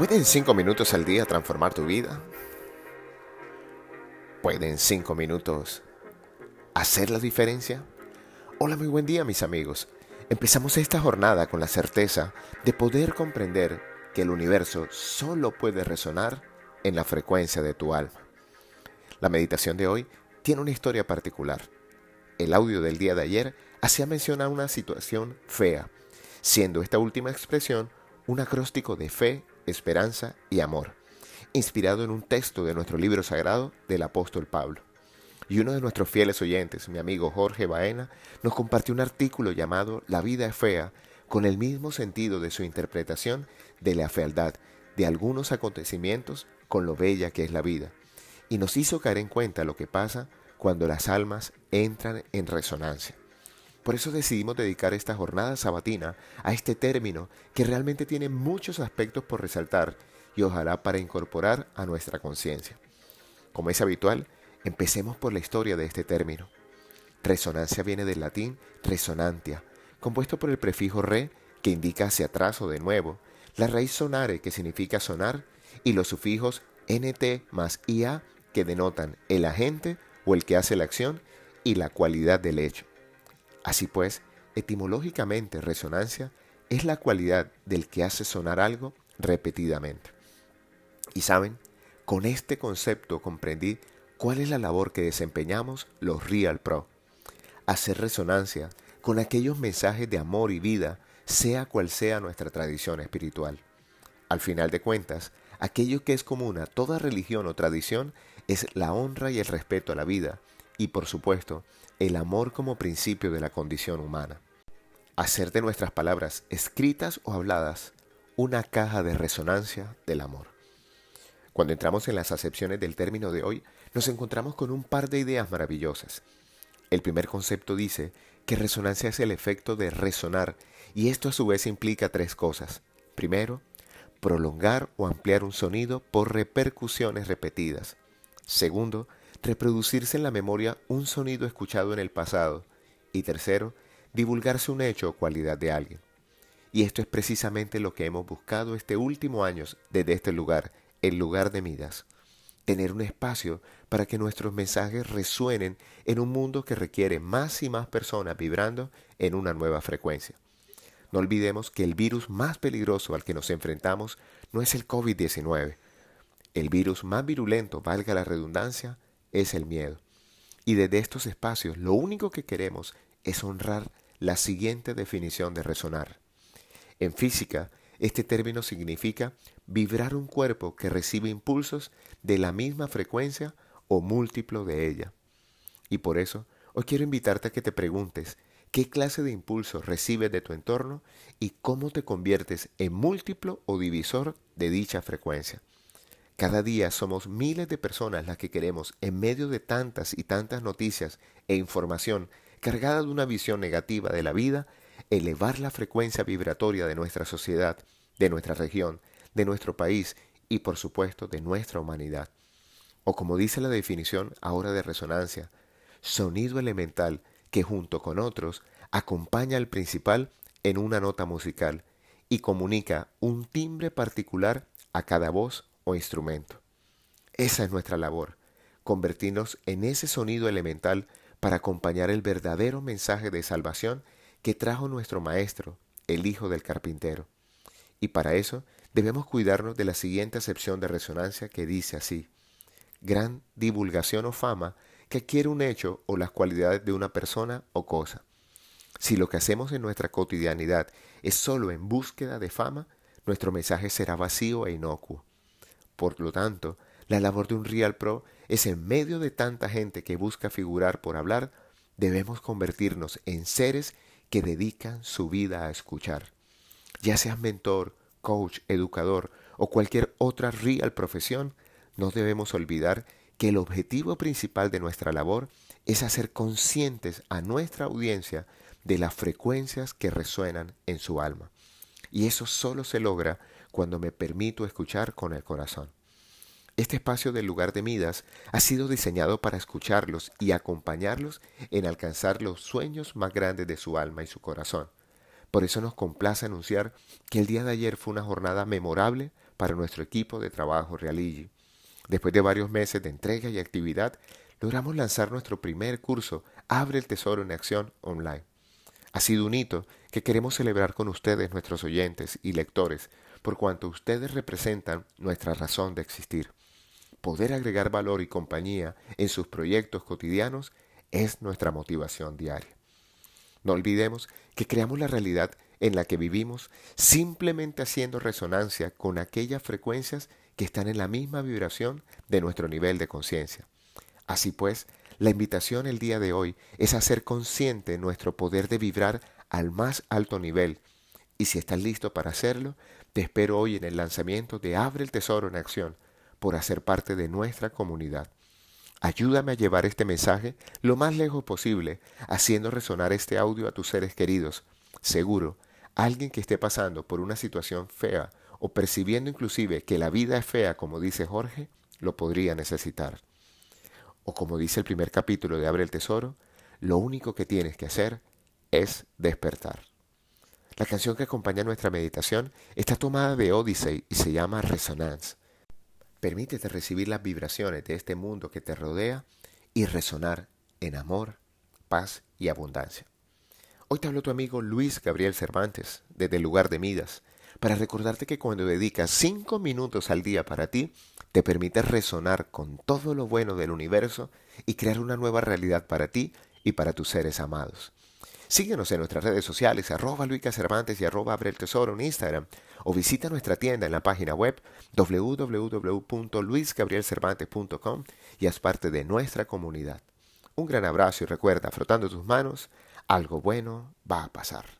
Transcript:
¿Pueden cinco minutos al día transformar tu vida? ¿Pueden cinco minutos hacer la diferencia? Hola, muy buen día mis amigos. Empezamos esta jornada con la certeza de poder comprender que el universo solo puede resonar en la frecuencia de tu alma. La meditación de hoy tiene una historia particular. El audio del día de ayer hacía mención a una situación fea, siendo esta última expresión un acróstico de fe, esperanza y amor, inspirado en un texto de nuestro libro sagrado del apóstol Pablo. Y uno de nuestros fieles oyentes, mi amigo Jorge Baena, nos compartió un artículo llamado La vida es fea, con el mismo sentido de su interpretación de la fealdad de algunos acontecimientos con lo bella que es la vida, y nos hizo caer en cuenta lo que pasa cuando las almas entran en resonancia. Por eso decidimos dedicar esta jornada sabatina a este término que realmente tiene muchos aspectos por resaltar y ojalá para incorporar a nuestra conciencia. Como es habitual, empecemos por la historia de este término. Resonancia viene del latín resonantia, compuesto por el prefijo re que indica hacia atrás o de nuevo, la raíz sonare que significa sonar y los sufijos nt más ia que denotan el agente o el que hace la acción y la cualidad del hecho. Así pues, etimológicamente resonancia es la cualidad del que hace sonar algo repetidamente. Y saben, con este concepto comprendí cuál es la labor que desempeñamos los Real Pro. Hacer resonancia con aquellos mensajes de amor y vida, sea cual sea nuestra tradición espiritual. Al final de cuentas, aquello que es común a toda religión o tradición es la honra y el respeto a la vida, y por supuesto, el amor como principio de la condición humana. Hacer de nuestras palabras, escritas o habladas, una caja de resonancia del amor. Cuando entramos en las acepciones del término de hoy, nos encontramos con un par de ideas maravillosas. El primer concepto dice que resonancia es el efecto de resonar, y esto a su vez implica tres cosas. Primero, prolongar o ampliar un sonido por repercusiones repetidas. Segundo, reproducirse en la memoria un sonido escuchado en el pasado. Y tercero, divulgarse un hecho o cualidad de alguien. Y esto es precisamente lo que hemos buscado este último año desde este lugar, el lugar de Midas. Tener un espacio para que nuestros mensajes resuenen en un mundo que requiere más y más personas vibrando en una nueva frecuencia. No olvidemos que el virus más peligroso al que nos enfrentamos no es el COVID-19. El virus más virulento, valga la redundancia, es el miedo. Y desde estos espacios lo único que queremos es honrar la siguiente definición de resonar. En física, este término significa vibrar un cuerpo que recibe impulsos de la misma frecuencia o múltiplo de ella. Y por eso, hoy quiero invitarte a que te preguntes qué clase de impulsos recibes de tu entorno y cómo te conviertes en múltiplo o divisor de dicha frecuencia. Cada día somos miles de personas las que queremos, en medio de tantas y tantas noticias e información cargada de una visión negativa de la vida, elevar la frecuencia vibratoria de nuestra sociedad, de nuestra región, de nuestro país y por supuesto de nuestra humanidad. O como dice la definición ahora de resonancia, sonido elemental que junto con otros acompaña al principal en una nota musical y comunica un timbre particular a cada voz instrumento. Esa es nuestra labor, convertirnos en ese sonido elemental para acompañar el verdadero mensaje de salvación que trajo nuestro Maestro, el Hijo del Carpintero. Y para eso debemos cuidarnos de la siguiente acepción de resonancia que dice así, gran divulgación o fama que adquiere un hecho o las cualidades de una persona o cosa. Si lo que hacemos en nuestra cotidianidad es solo en búsqueda de fama, nuestro mensaje será vacío e inocuo. Por lo tanto, la labor de un Real Pro es en medio de tanta gente que busca figurar por hablar, debemos convertirnos en seres que dedican su vida a escuchar. Ya seas mentor, coach, educador o cualquier otra real profesión, no debemos olvidar que el objetivo principal de nuestra labor es hacer conscientes a nuestra audiencia de las frecuencias que resuenan en su alma. Y eso solo se logra cuando me permito escuchar con el corazón. Este espacio del lugar de Midas ha sido diseñado para escucharlos y acompañarlos en alcanzar los sueños más grandes de su alma y su corazón. Por eso nos complace anunciar que el día de ayer fue una jornada memorable para nuestro equipo de trabajo Realigi. Después de varios meses de entrega y actividad, logramos lanzar nuestro primer curso Abre el Tesoro en Acción online. Ha sido un hito que queremos celebrar con ustedes, nuestros oyentes y lectores, por cuanto ustedes representan nuestra razón de existir. Poder agregar valor y compañía en sus proyectos cotidianos es nuestra motivación diaria. No olvidemos que creamos la realidad en la que vivimos simplemente haciendo resonancia con aquellas frecuencias que están en la misma vibración de nuestro nivel de conciencia. Así pues, la invitación el día de hoy es hacer consciente nuestro poder de vibrar al más alto nivel. Y si estás listo para hacerlo, te espero hoy en el lanzamiento de Abre el Tesoro en Acción por hacer parte de nuestra comunidad. Ayúdame a llevar este mensaje lo más lejos posible, haciendo resonar este audio a tus seres queridos. Seguro, alguien que esté pasando por una situación fea o percibiendo inclusive que la vida es fea, como dice Jorge, lo podría necesitar. O como dice el primer capítulo de Abre el Tesoro, lo único que tienes que hacer es despertar. La canción que acompaña nuestra meditación está tomada de Odyssey y se llama Resonance. Permítete recibir las vibraciones de este mundo que te rodea y resonar en amor, paz y abundancia. Hoy te habló tu amigo Luis Gabriel Cervantes desde el lugar de Midas para recordarte que cuando dedicas cinco minutos al día para ti, te permite resonar con todo lo bueno del universo y crear una nueva realidad para ti y para tus seres amados. Síguenos en nuestras redes sociales, arroba Luica Cervantes y arroba Abre el Tesoro en Instagram, o visita nuestra tienda en la página web www.luisgabrielcervantes.com y haz parte de nuestra comunidad. Un gran abrazo y recuerda, frotando tus manos, algo bueno va a pasar.